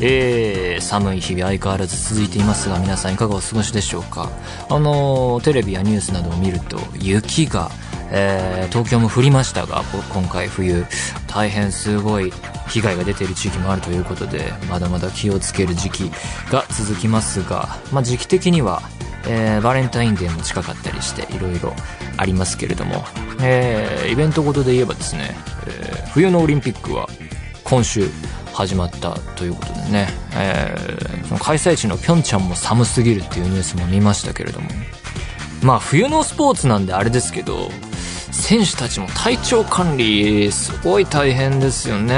えー、寒い日々相変わらず続いていますが皆さんいかがお過ごしでしょうか？あのテレビやニュースなどを見ると雪がえー東京も降りましたが今回冬大変すごい被害が出ている地域もあるということでまだまだ気をつける時期が続きますが、まあ、時期的にはえーバレンタインデーも近かったりしていろいろありますけれども、えーイベントごとで言えばですね、えー冬のオリンピックは今週始まったということでね、えーその開催地のピョンチャンも寒すぎるっていうニュースも見ましたけれども。まあ冬のスポーツなんであれですけど選手たちも体調管理すごい大変ですよね。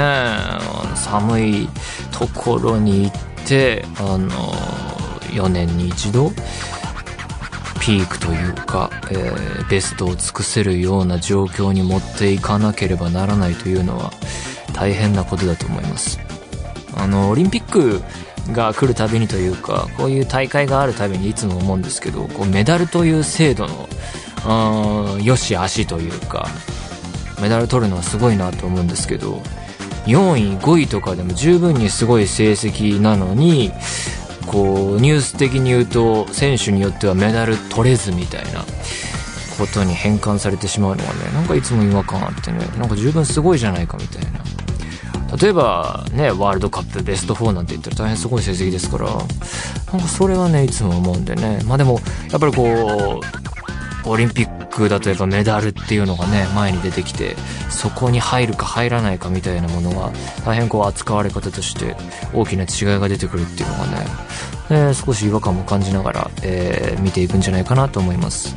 寒いところに行ってあの4年に一度ピークというか、えーベストを尽くせるような状況に持っていかなければならないというのは大変なことだと思います。あのオリンピックが来るたびにというかこういう大会があるたびにいつも思うんですけどこうメダルという制度のあー良し悪しというかメダル取るのはすごいなと思うんですけど4位5位とかでも十分にすごい成績なのにこうニュース的に言うと選手によってはメダル取れずみたいなことに変換されてしまうのはねなんかいつも違和感あってねなんか十分すごいじゃないかみたいな。例えばねワールドカップベスト4なんて言ったら大変すごい成績ですからなんかそれはねいつも思うんでね。まあでもやっぱりこうオリンピックだとやっぱメダルっていうのがね前に出てきてそこに入るか入らないかみたいなものが大変こう扱われ方として大きな違いが出てくるっていうのがね、えー少し違和感も感じながら、えー見ていくんじゃないかなと思います。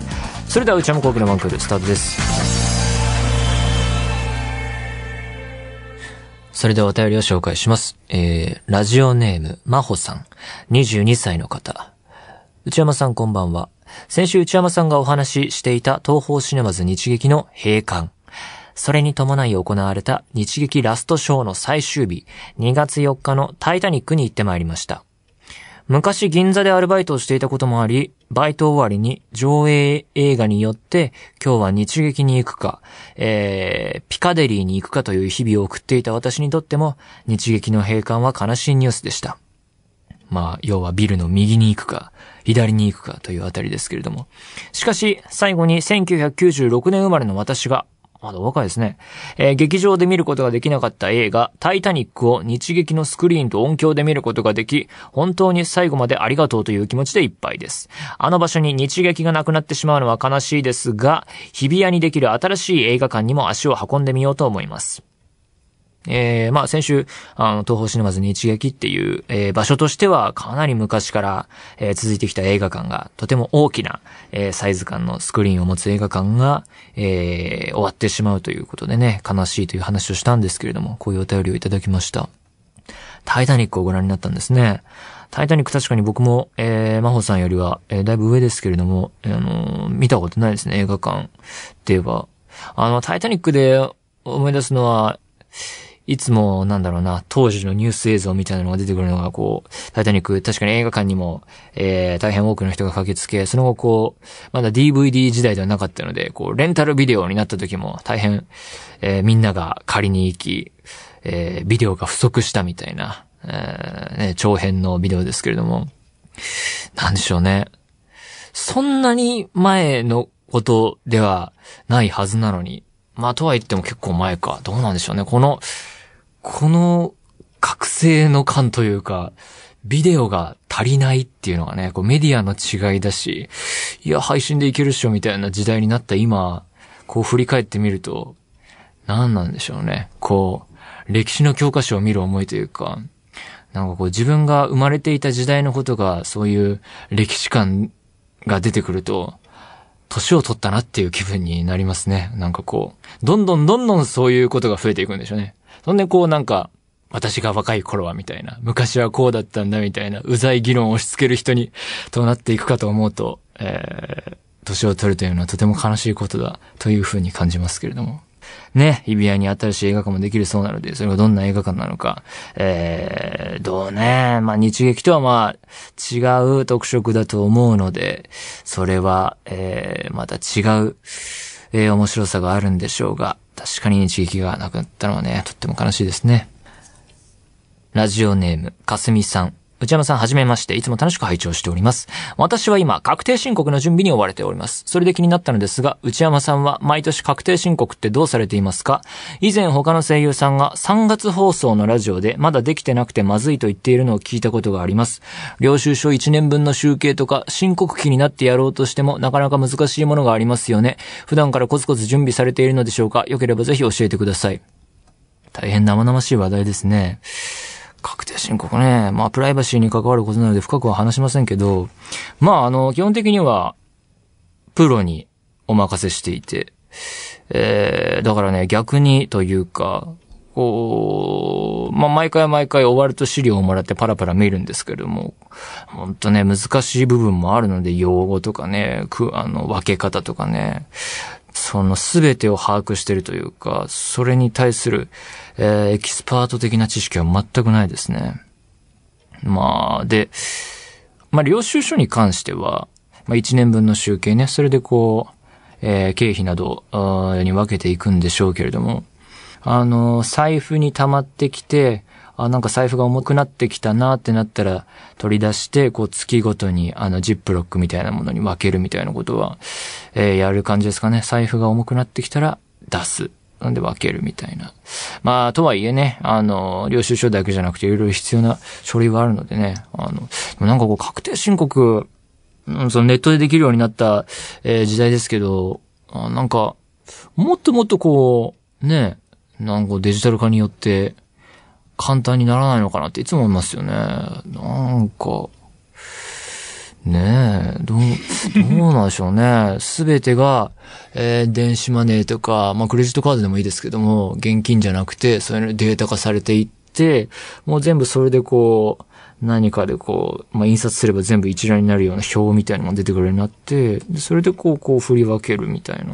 それでは内山昂輝の1クールスタートです。それではお便りを紹介します。えー、ラジオネーム、まほさん。22歳の方。内山さんこんばんは。先週内山さんがお話ししていた TOHOシネマズ日劇の閉館。それに伴い行われた日劇ラストショーの最終日、2月4日のタイタニックに行ってまいりました。昔銀座でアルバイトをしていたこともあり、バイト終わりに上映映画によって今日は日劇に行くか、えー、ピカデリーに行くかという日々を送っていた私にとっても日劇の閉館は悲しいニュースでした。まあ、要はビルの右に行くか、左に行くかというあたりですけれども。しかし、最後に1996年生まれの私が、まだ若いですね。えー劇場で見ることができなかった映画、タイタニックを日劇のスクリーンと音響で見ることができ、本当に最後までありがとうという気持ちでいっぱいです。あの場所に日劇がなくなってしまうのは悲しいですが、日比谷にできる新しい映画館にも足を運んでみようと思います。えー、まあ先週、あの、東方シネマズ日劇っていう、えー場所としてはかなり昔から、えー続いてきた映画館が、とても大きな、えーサイズ感のスクリーンを持つ映画館が、えー終わってしまうということでね、悲しいという話をしたんですけれども、こういうお便りをいただきました。タイタニックをご覧になったんですね。タイタニック確かに僕も、えー、マホさんよりは、えーだいぶ上ですけれども、あのー見たことないですね、映画館って言えば。あの、タイタニックで思い出すのは、いつも、なんだろうな、当時のニュース映像みたいなのが出てくるのが、こう、タイタニック、確かに映画館にも、えー、大変多くの人が駆けつけ、その後こう、まだ DVD 時代ではなかったので、こう、レンタルビデオになった時も大変、えー、みんなが借りに行き、えー、ビデオが不足したみたいな、えー、ね、長編のビデオですけれども、なんでしょうね。そんなに前のことではないはずなのに、まあ、とは言っても結構前か。どうなんでしょうね。この、この、覚醒の感というか、ビデオが足りないっていうのがね、こうメディアの違いだし、いや、配信でいけるっしょみたいな時代になった今、こう振り返ってみると、何なんでしょうね。こう、歴史の教科書を見る思いというか、なんかこう自分が生まれていた時代のことが、そういう歴史観が出てくると、年を取ったなっていう気分になりますね。なんかこう、どんどんどんどんそういうことが増えていくんでしょうね。そんでこうなんか、私が若い頃はみたいな、昔はこうだったんだみたいな、うざい議論を押し付ける人に、となっていくかと思うと、えー、年を取るというのはとても悲しいことだ、というふうに感じますけれども。ね、日比谷に新しい映画館もできるそうなので、それがどんな映画館なのか、えー、どうね、まあ日劇とはまあ違う特色だと思うので、それは、えー、また違う、えー、面白さがあるんでしょうが、確かに一撃がなくなったのはね、とっても悲しいですね。ラジオネーム、かすみさん。内山さんはじめまして、いつも楽しく拝聴しております。私は今、確定申告の準備に追われております。それで気になったのですが、内山さんは毎年確定申告ってどうされていますか？以前他の声優さんが3月放送のラジオでまだできてなくてまずいと言っているのを聞いたことがあります。領収書1年分の集計とか申告期になってやろうとしてもなかなか難しいものがありますよね。普段からコツコツ準備されているのでしょうか？よければぜひ教えてください。大変生々しい話題ですね。確定申告ね。まあ、プライバシーに関わることなので深くは話しませんけど、まあ、あの、基本的には、プロにお任せしていて、えー、だからね、逆にというか、こう、まあ、毎回毎回終わると資料をもらってパラパラ見るんですけれども、ほんとね、難しい部分もあるので、用語とかね、く、あの、分け方とかね、その全てを把握してるというか、それに対する、えー、エキスパート的な知識は全くないですね。まあ、で、まあ、領収書に関しては、まあ、1年分の集計ね、それでこう、えー、経費などに分けていくんでしょうけれども、あの、財布に溜まってきて、あ、なんか財布が重くなってきたなってなったら、取り出して、こう月ごとに、あの、ジップロックみたいなものに分けるみたいなことは、えー、やる感じですかね。財布が重くなってきたら、出す。なんで分けるみたいな。まあ、とはいえね、あの、領収書だけじゃなくて、いろいろ必要な書類はあるのでね、あの、なんかこう、確定申告、そのネットでできるようになった、えー、時代ですけど、あなんか、もっともっとこう、ね、なんかデジタル化によって、簡単にならないのかなっていつも思いますよね。なんか、ねえ、どう、どうなんでしょうね。すべてが、えー、電子マネーとか、まあ、クレジットカードでもいいですけども、現金じゃなくて、そういうのデータ化されていって、もう全部それでこう、何かでこう、まあ、印刷すれば全部一覧になるような表みたいなのが出てくるようになって、それでこう、こう振り分けるみたいな。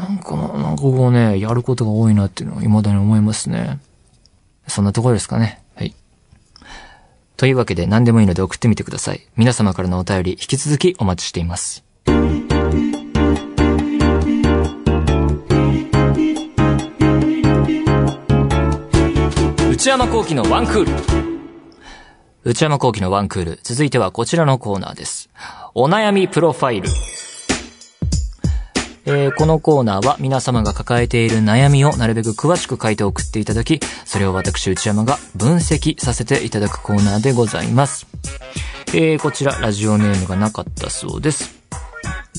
なんか、なんかこうね、やることが多いなっていうのは未だに思いますね。そんなところですかね。はい。というわけで何でもいいので送ってみてください。皆様からのお便り引き続きお待ちしています。内山幸喜のワンクール。内山幸喜のワンクール。続いてはこちらのコーナーです。お悩みプロファイル。えー、このコーナーは皆様が抱えている悩みをなるべく詳しく書いて送っていただき、それを私内山が分析させていただくコーナーでございます。えー、こちらラジオネームがなかったそうです。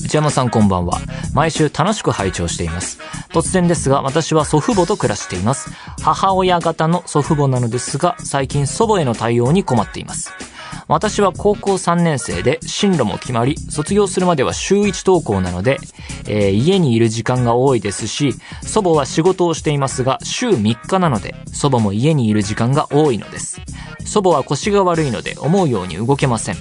内山さんこんばんは。毎週楽しく拝聴しています。突然ですが、私は祖父母と暮らしています。母親方の祖父母なのですが、最近祖母への対応に困っています。私は高校3年生で進路も決まり、卒業するまでは週1登校なので、えー、家にいる時間が多いですし、祖母は仕事をしていますが、週3日なので、祖母も家にいる時間が多いのです。祖母は腰が悪いので思うように動けません。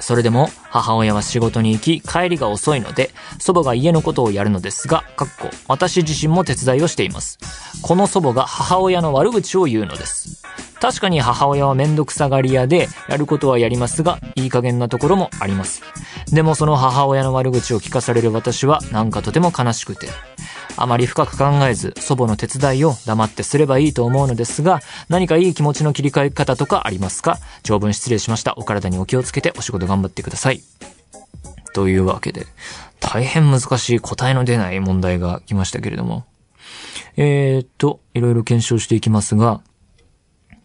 それでも母親は仕事に行き帰りが遅いので祖母が家のことをやるのですが、かっこ私自身も手伝いをしています。この祖母が母親の悪口を言うのです。確かに母親はめんどくさがり屋で、やることはやりますが、いい加減なところもあります。でもその母親の悪口を聞かされる私は、なんかとても悲しくて。あまり深く考えず、祖母の手伝いを黙ってすればいいと思うのですが、何かいい気持ちの切り替え方とかありますか？長文失礼しました。お体にお気をつけてお仕事頑張ってください。というわけで、大変難しい答えの出ない問題が来ましたけれども。えー、っと、いろいろ検証していきますが、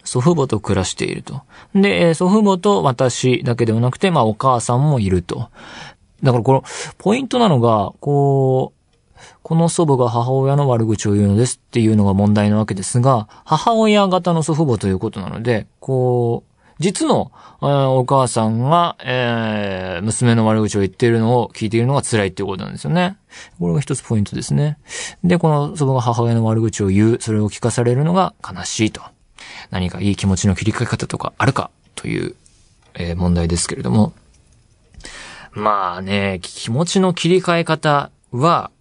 祖父母と暮らしていると。で、祖父母と私だけではなくて、まあお母さんもいると。だからこの、ポイントなのが、こう、この祖母が母親の悪口を言うのですっていうのが問題なわけですが、母親型の祖父母ということなので、こう、実の、えー、お母さんが、えー、娘の悪口を言っているのを聞いているのが辛いっていうことなんですよね。これが一つポイントですね。で、この祖母が母親の悪口を言う、それを聞かされるのが悲しいと。何かいい気持ちの切り替え方とかあるかという、えー問題ですけれども。まあね、気持ちの切り替え方は、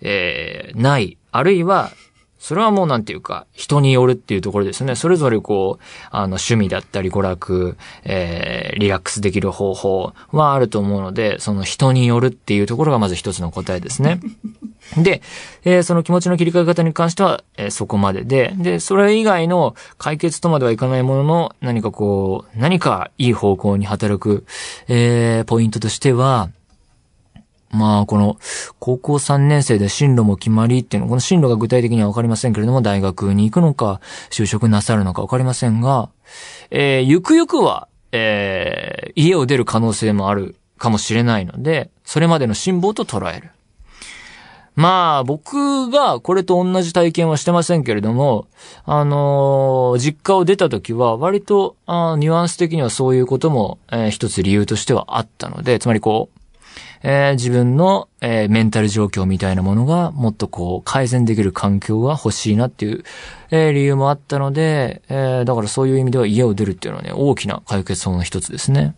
えーない。あるいは、それはもうなんていうか、人によるっていうところですね。それぞれこう、あの、趣味だったり娯楽、えー、リラックスできる方法はあると思うので、その人によるっていうところがまず一つの答えですね。で、えーその気持ちの切り替え方に関しては、えーそこまでで、で、それ以外の解決とまではいかないものの、何かこう、何かいい方向に働く、えーポイントとしては、まあ、この、高校3年生で進路も決まりっていうの、この進路が具体的にはわかりませんけれども、大学に行くのか、就職なさるのかわかりませんが、えーゆくゆくは、えー家を出る可能性もあるかもしれないので、それまでの辛抱と捉える。まあ、僕がこれと同じ体験はしてませんけれども、あのー実家を出た時は割と、あニュアンス的にはそういうことも、えー一つ理由としてはあったので、つまりこう、えー自分の、えーメンタル状況みたいなものがもっとこう改善できる環境が欲しいなっていう、えー理由もあったので、えだからそういう意味では家を出るっていうのはね、大きな解決法の一つですね。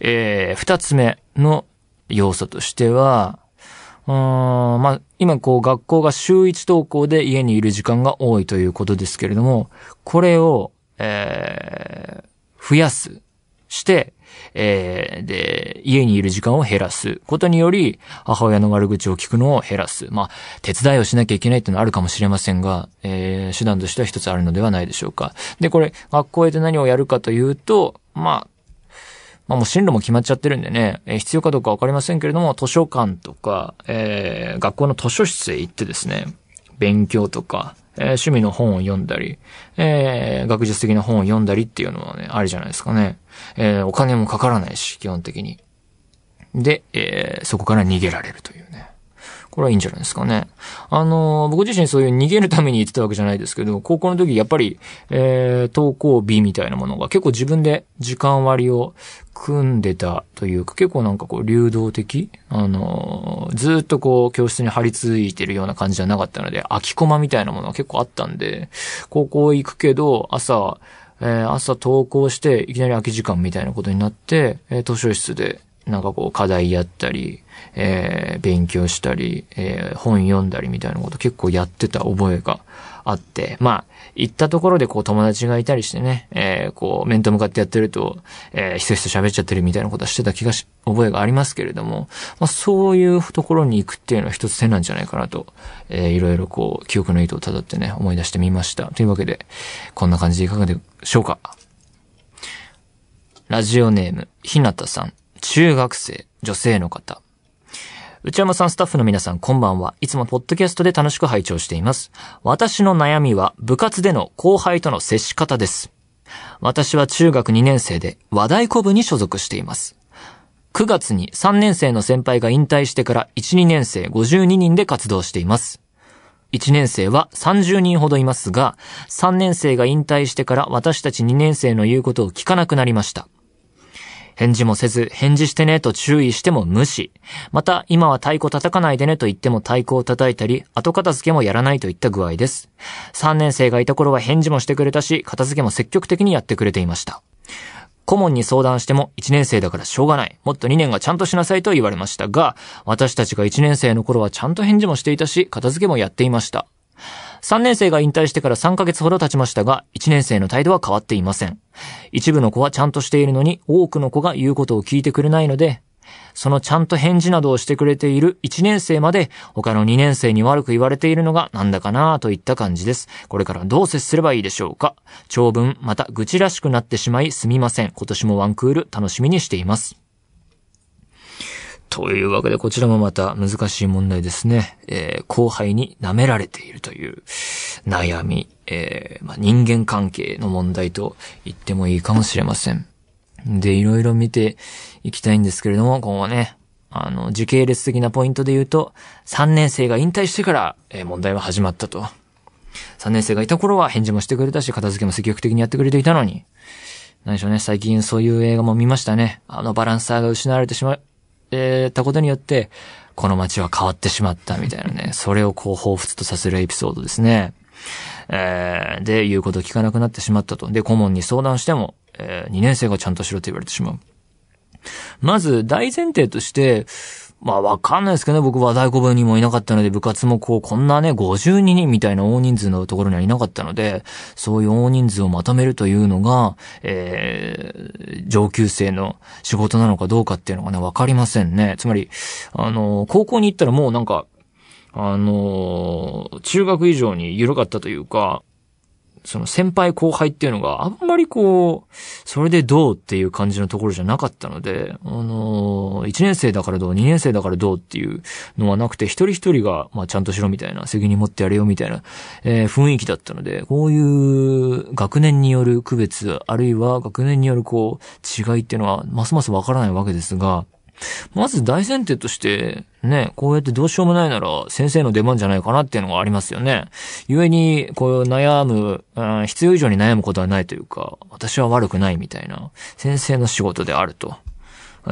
え二つ目の要素としては、うんまあ、今こう学校が週一登校で家にいる時間が多いということですけれども、これを、え増やす、して、えーで、家にいる時間を減らすことにより、母親の悪口を聞くのを減らす。まあ、手伝いをしなきゃいけないっていうのはあるかもしれませんが、えー手段としては一つあるのではないでしょうか。で、これ、学校へで何をやるかというと、まあ、まあもう進路も決まっちゃってるんでね、えー必要かどうかわかりませんけれども、図書館とか、えー学校の図書室へ行ってですね、勉強とか、えー趣味の本を読んだり、えー学術的な本を読んだりっていうのはね、ありじゃないですかね。えーお金もかからないし、基本的に。で、えーそこから逃げられるという。これはいいんじゃないですかね。あの僕自身そういう逃げるために言ってたわけじゃないですけど、高校の時やっぱり、えー登校日みたいなものが結構自分で時間割を組んでたというか、結構なんかこう流動的あのずっとこう教室に張り付いてるような感じじゃなかったので、空きコマみたいなものが結構あったんで、高校行くけど、朝、えー朝登校して、いきなり空き時間みたいなことになって、えー図書室で、なんかこう課題やったり、えー勉強したり、えー本読んだりみたいなこと結構やってた覚えがあって、まあ、行ったところでこう友達がいたりしてね、えーこう面と向かってやってると、えーひそひそ喋っちゃってるみたいなことはしてた気がし、覚えがありますけれども、まあそういうところに行くっていうのは一つ手なんじゃないかなと、えーいろいろこう記憶の糸を辿ってね、思い出してみました。というわけで、こんな感じでいかがでしょうかラジオネーム、ひなたさん、中学生、女性の方。内山さん、スタッフの皆さん、こんばんは。いつもポッドキャストで楽しく拝聴しています。私の悩みは、部活での後輩との接し方です。私は中学2年生で、和太鼓部に所属しています。9月に3年生の先輩が引退してから1、2年生52人で活動しています。1年生は30人ほどいますが、3年生が引退してから私たち2年生の言うことを聞かなくなりました。返事もせず、返事してねと注意しても無視。また、今は太鼓叩かないでねと言っても太鼓を叩いたり、後片付けもやらないといった具合です。3年生がいた頃は返事もしてくれたし、片付けも積極的にやってくれていました。顧問に相談しても1年生だからしょうがない。もっと2年がちゃんとしなさいと言われましたが、私たちが1年生の頃はちゃんと返事もしていたし、片付けもやっていました。3年生が引退してから3ヶ月ほど経ちましたが、1年生の態度は変わっていません。一部の子はちゃんとしているのに、多くの子が言うことを聞いてくれないので、そのちゃんと返事などをしてくれている1年生まで、他の2年生に悪く言われているのがなんだかなといった感じです。これからどう接すればいいでしょうか長文、また愚痴らしくなってしまいすみません。今年もワンクール楽しみにしています。というわけで、こちらもまた難しい問題ですね。えー後輩に舐められているという悩み、えーまあ、人間関係の問題と言ってもいいかもしれません。で、いろいろ見ていきたいんですけれども、今後ね、あの、時系列的なポイントで言うと、3年生が引退してから、えー問題は始まったと。3年生がいた頃は返事もしてくれたし、片付けも積極的にやってくれていたのに、何でしょうね、最近そういう映画も見ましたね。あのバランサーが失われてしまう、えたことによって、この街は変わってしまったみたいなね、それをこう彷彿とさせるエピソードですね。えー、で、言うこと聞かなくなってしまったと。で、顧問に相談しても、えー、2年生がちゃんとしろと言われてしまう。まず、大前提として、まあわかんないですけどね、僕は大古部にもいなかったので、部活もこう、こんなね、52人みたいな大人数のところにはいなかったので、そういう大人数をまとめるというのが、えー、上級生の仕事なのかどうかっていうのがね、わかりませんね。つまり、あの、高校に行ったらもうなんか、あの、中学以上に緩かったというか、その先輩後輩っていうのがあんまりこう、それでどうっていう感じのところじゃなかったので、あのー、1年生だからどう、2年生だからどうっていうのはなくて、一人一人が、まあちゃんとしろみたいな、責任持ってやれよみたいな、えー、雰囲気だったので、こういう学年による区別、あるいは学年によるこう、違いっていうのは、ますますわからないわけですが、まず大前提として、ね、こうやってどうしようもないなら先生の出番じゃないかなっていうのがありますよね。故に、こう悩む、うん、必要以上に悩むことはないというか、私は悪くないみたいな、先生の仕事であると。え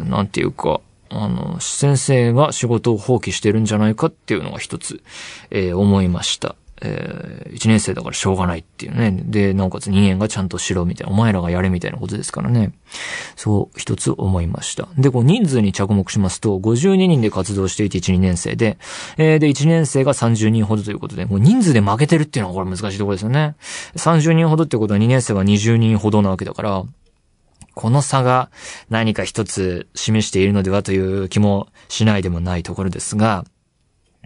ー、なんていうか、あの、先生が仕事を放棄してるんじゃないかっていうのが一つ、えー、思いました。えー、1年生だからしょうがないっていうね。で、なおかつ2年がちゃんとしろみたいな、お前らがやれみたいなことですからね。そう、一つ思いました。で、こう人数に着目しますと、52人で活動していて1、2年生で、えー、で、1年生が30人ほどということで、もう人数で負けてるっていうのはこれ難しいところですよね。30人ほどってことは2年生は20人ほどなわけだから、この差が何か一つ示しているのではという気もしないでもないところですが、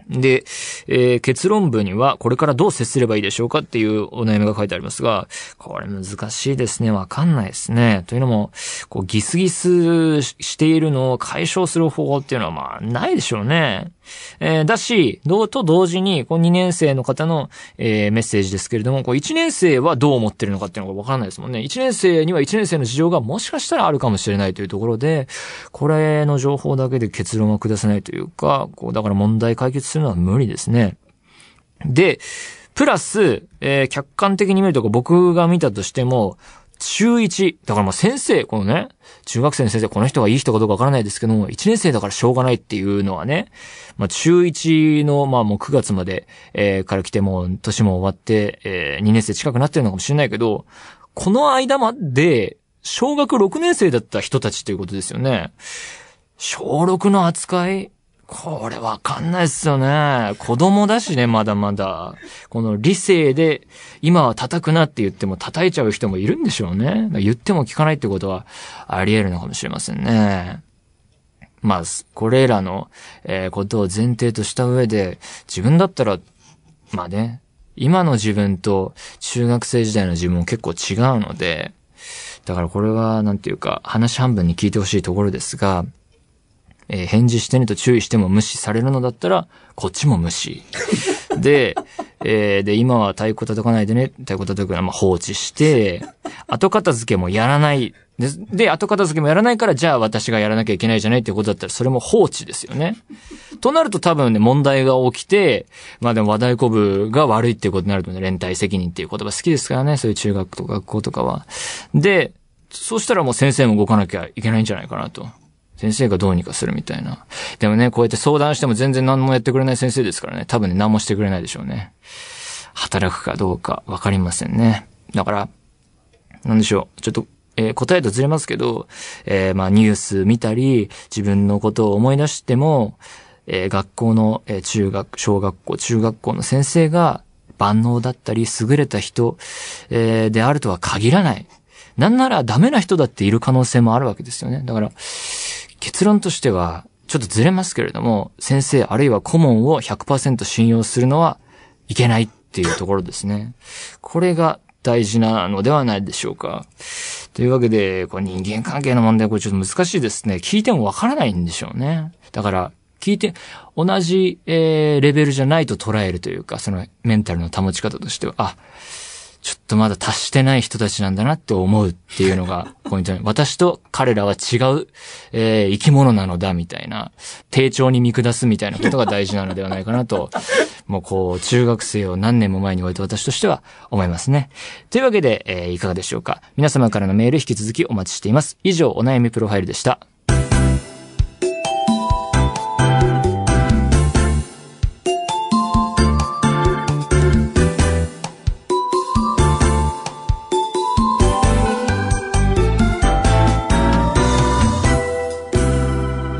で、えー、結論部にはこれからどう接すればいいでしょうかっていうお悩みが書いてありますが、これ難しいですね。わかんないですね。というのも、こうギスギスしているのを解消する方法っていうのはまあないでしょうね。えー、だし、どうと同時に、こう2年生の方の、えー、メッセージですけれども、こう1年生はどう思ってるのかっていうのがわからないですもんね。1年生には1年生の事情がもしかしたらあるかもしれないというところで、これの情報だけで結論は下せないというか、こう、だから問題解決するのは無理ですね。で、プラス、えー、客観的に見ると僕が見たとしても、中1。だからまあ先生、このね、中学生の先生、この人がいい人かどうかわからないですけども、1年生だからしょうがないっていうのはね、まあ中1の、まあもう9月まで、えー、から来ても年も終わって、えー、2年生近くなってるのかもしれないけど、この間まで、小学6年生だった人たちということですよね。小6の扱いこれわかんないっすよね。子供だしね、まだまだ。この理性で、今は叩くなって言っても叩いちゃう人もいるんでしょうね。言っても聞かないってことはあり得るのかもしれませんね。まあ、これらの、えー、ことを前提とした上で、自分だったら、まあね、今の自分と中学生時代の自分も結構違うので、だからこれは、なんていうか、話半分に聞いてほしいところですが、えー、返事してねと注意しても無視されるのだったら、こっちも無視。で、えー、で、今は太鼓叩かないでね、太鼓叩くのはまあ放置して、後片付けもやらない。で、で、後片付けもやらないから、じゃあ私がやらなきゃいけないじゃないってことだったら、それも放置ですよね。となると多分ね、問題が起きて、まあでも和太鼓部が悪いっていうことになるとね、連帯責任っていう言葉好きですからね、そういう中学とか学校とかは。で、そしたらもう先生も動かなきゃいけないんじゃないかなと。先生がどうにかするみたいな。でもね、こうやって相談しても全然何もやってくれない先生ですからね、多分ね、何もしてくれないでしょうね。働くかどうかわかりませんね。だから、なんでしょう。ちょっと、えー、答えとずれますけど、えー、まあニュース見たり、自分のことを思い出しても、えー、学校の、え中学、小学校、中学校の先生が万能だったり優れた人、えであるとは限らない。なんならダメな人だっている可能性もあるわけですよね。だから、結論としては、ちょっとずれますけれども、先生あるいは顧問を100%信用するのはいけないっていうところですね。これが大事なのではないでしょうか。というわけで、こ人間関係の問題、これちょっと難しいですね。聞いてもわからないんでしょうね。だから、聞いて、同じ、えー、レベルじゃないと捉えるというか、そのメンタルの保ち方としては、あ、ちょっとまだ達してない人たちなんだなって思うっていうのが ポイントに。私と彼らは違う、えー、生き物なのだみたいな、丁重に見下すみたいなことが大事なのではないかなと、もうこう、中学生を何年も前に置いて私としては思いますね。というわけで、えー、いかがでしょうか。皆様からのメール引き続きお待ちしています。以上、お悩みプロファイルでした。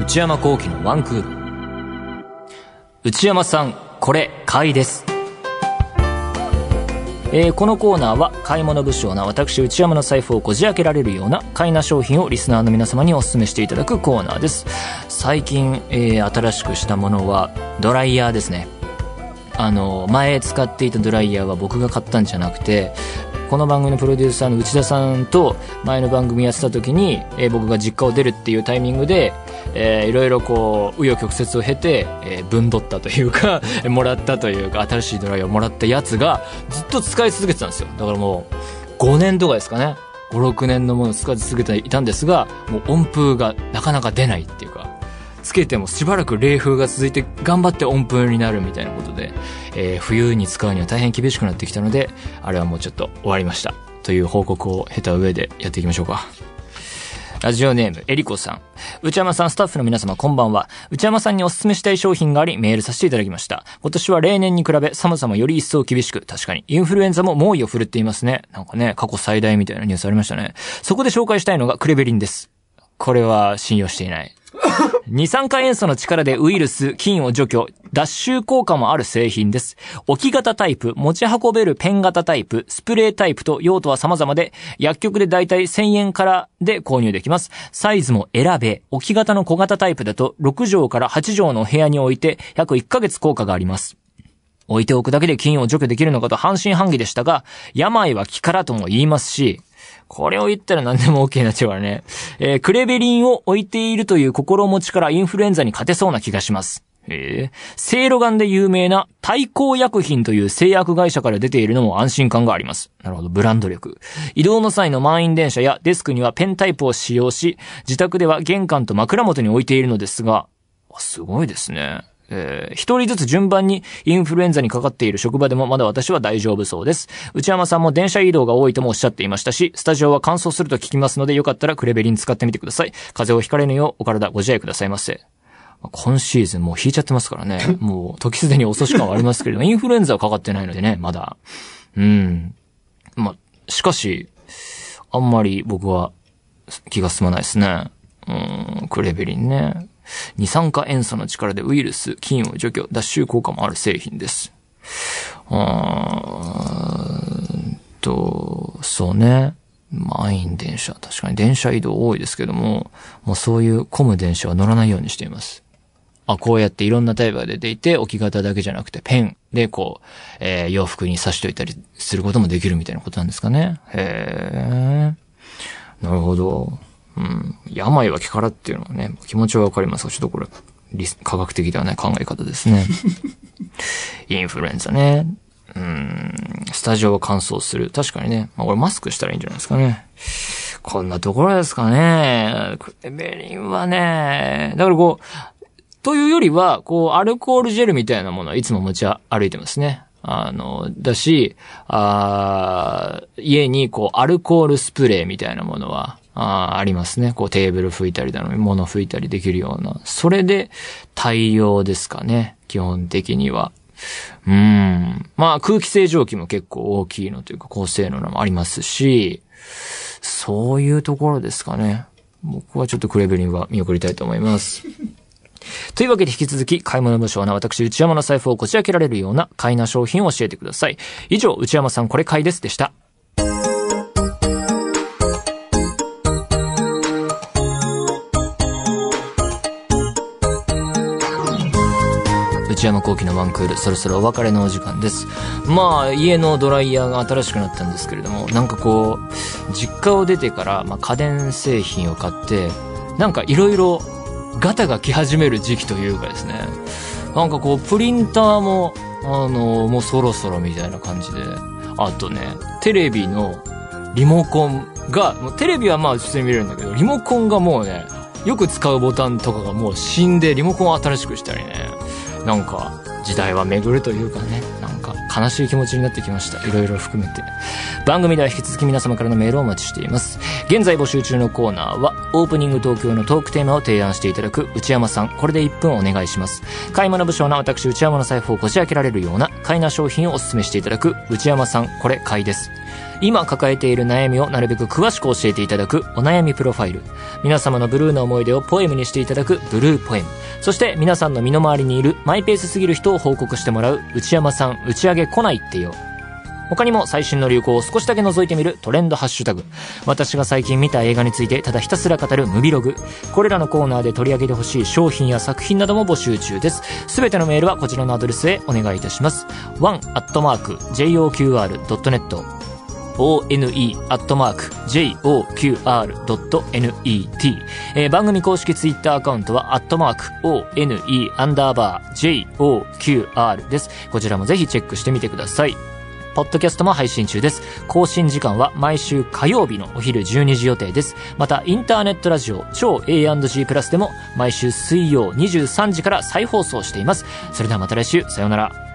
内山幸喜のワンクール。内山さん、これ、買いです。えーこのコーナーは買い物不詳な私内山の財布をこじ開けられるような買いな商品をリスナーの皆様にお勧めしていただくコーナーです最近、えー新しくしたものはドライヤーですねあの前使っていたドライヤーは僕が買ったんじゃなくてこの番組のプロデューサーの内田さんと前の番組やってた時に、えー僕が実家を出るっていうタイミングで、えーいろいろこう紆余曲折を経て、えー分取ったというか もらったというか新しいドライヤーをもらったやつがずっと使い続けてたんですよ。だからもう5年とかですかね。56年のものを使い続けていたんですがもう温風がなかなか出ないっていうか。つけてもしばらく冷風が続いて頑張って温風になるみたいなことで、えー冬に使うには大変厳しくなってきたので、あれはもうちょっと終わりました。という報告を経た上でやっていきましょうか。ラジオネーム、えりこさん。内山さん、スタッフの皆様、こんばんは。内山さんにお勧めしたい商品があり、メールさせていただきました。今年は例年に比べ、寒さもより一層厳しく、確かに、インフルエンザも猛威を振るっていますね。なんかね、過去最大みたいなニュースありましたね。そこで紹介したいのが、クレベリンです。これは信用していない。二酸化塩素の力でウイルス、菌を除去、脱臭効果もある製品です。置き型タイプ、持ち運べるペン型タイプ、スプレータイプと用途は様々で、薬局でだいたい1000円からで購入できます。サイズも選べ、置き型の小型タイプだと6畳から8畳の部屋に置いて約1ヶ月効果があります。置いておくだけで菌を除去できるのかと半信半疑でしたが、病は気からとも言いますし、これを言ったら何でも OK になっちゃうからね。えークレベリンを置いているという心持ちからインフルエンザに勝てそうな気がします。えー、セイロガンで有名な対抗薬品という製薬会社から出ているのも安心感があります。なるほど、ブランド力。移動の際の満員電車やデスクにはペンタイプを使用し、自宅では玄関と枕元に置いているのですが、すごいですね。えー一人ずつ順番にインフルエンザにかかっている職場でもまだ私は大丈夫そうです。内山さんも電車移動が多いともおっしゃっていましたし、スタジオは乾燥すると聞きますので、よかったらクレベリン使ってみてください。風邪をひかれぬようお体ご自愛くださいませ。まあ今シーズンもう引いちゃってますからね。もう時すでに遅し感はありますけれども、インフルエンザはかかってないのでね、まだ。うん。まあ、しかし、あんまり僕は気が済まないですね。うん、クレベリンね。二酸化塩素の力でウイルス、菌を除去、脱臭効果もある製品です。あーんと、そうね。満員電車。確かに電車移動多いですけども、もうそういう混む電車は乗らないようにしています。あ、こうやっていろんなタイプが出ていて、置き型だけじゃなくてペンでこう、えー洋服に刺しといたりすることもできるみたいなことなんですかね。へー。なるほど。うん。病は気からっていうのはね、気持ちはわかりますが、ちょっとこれ、科学的ではない考え方ですね。インフルエンザね。うん。スタジオは乾燥する。確かにね。まあ、これマスクしたらいいんじゃないですかね。こんなところですかね。クレベリンはね、だからこう、というよりは、こう、アルコールジェルみたいなものはいつも持ち歩いてますね。あの、だし、あー家にこう、アルコールスプレーみたいなものは、あありますね。こう、テーブル拭いたりだの、物拭いたりできるような。それで対応ですかね。基本的には。うん。まあ、空気清浄機も結構大きいのというか、高性能なのもありますし、そういうところですかね。僕はちょっとクレベリンは見送りたいと思います。というわけで引き続き、買い物無償な私、内山の財布をこじ開けられるような買いな商品を教えてください。以上、内山さんこれ買いですでした。内山幸喜のワンクール、そろそろお別れのお時間です。まあ、家のドライヤーが新しくなったんですけれども、なんかこう、実家を出てから、まあ、家電製品を買って、なんかいろいろガタが来始める時期というかですね、なんかこう、プリンターも、あの、もうそろそろみたいな感じで、あとね、テレビのリモコンが、もうテレビはまあ普通に見れるんだけど、リモコンがもうね、よく使うボタンとかがもう死んで、リモコンを新しくしたりね、なんか、時代は巡るというかね、なんか悲しい気持ちになってきました。いろいろ含めて。番組では引き続き皆様からのメールをお待ちしています。現在募集中のコーナーは、オープニング東京のトークテーマを提案していただく内山さん、これで1分お願いします。買い物不詳な私内山の財布をこじ開けられるような買いな商品をお勧めしていただく内山さん、これ買いです。今抱えている悩みをなるべく詳しく教えていただくお悩みプロファイル。皆様のブルーな思い出をポエムにしていただくブルーポエム。そして皆さんの身の回りにいるマイペースすぎる人を報告してもらう内山さん打ち上げ来ないってよ。他にも最新の流行を少しだけ覗いてみるトレンドハッシュタグ。私が最近見た映画についてただひたすら語るムビログ。これらのコーナーで取り上げてほしい商品や作品なども募集中です。すべてのメールはこちらのアドレスへお願いいたします。one.joqr.net one.joqr.net、えー番組公式ツイッターアカウントは、アットマーク、one アンダーバー joqr です。こちらもぜひチェックしてみてください。ポッドキャストも配信中です。更新時間は毎週火曜日のお昼12時予定です。また、インターネットラジオ、超 A&G プラスでも毎週水曜23時から再放送しています。それではまた来週、さようなら。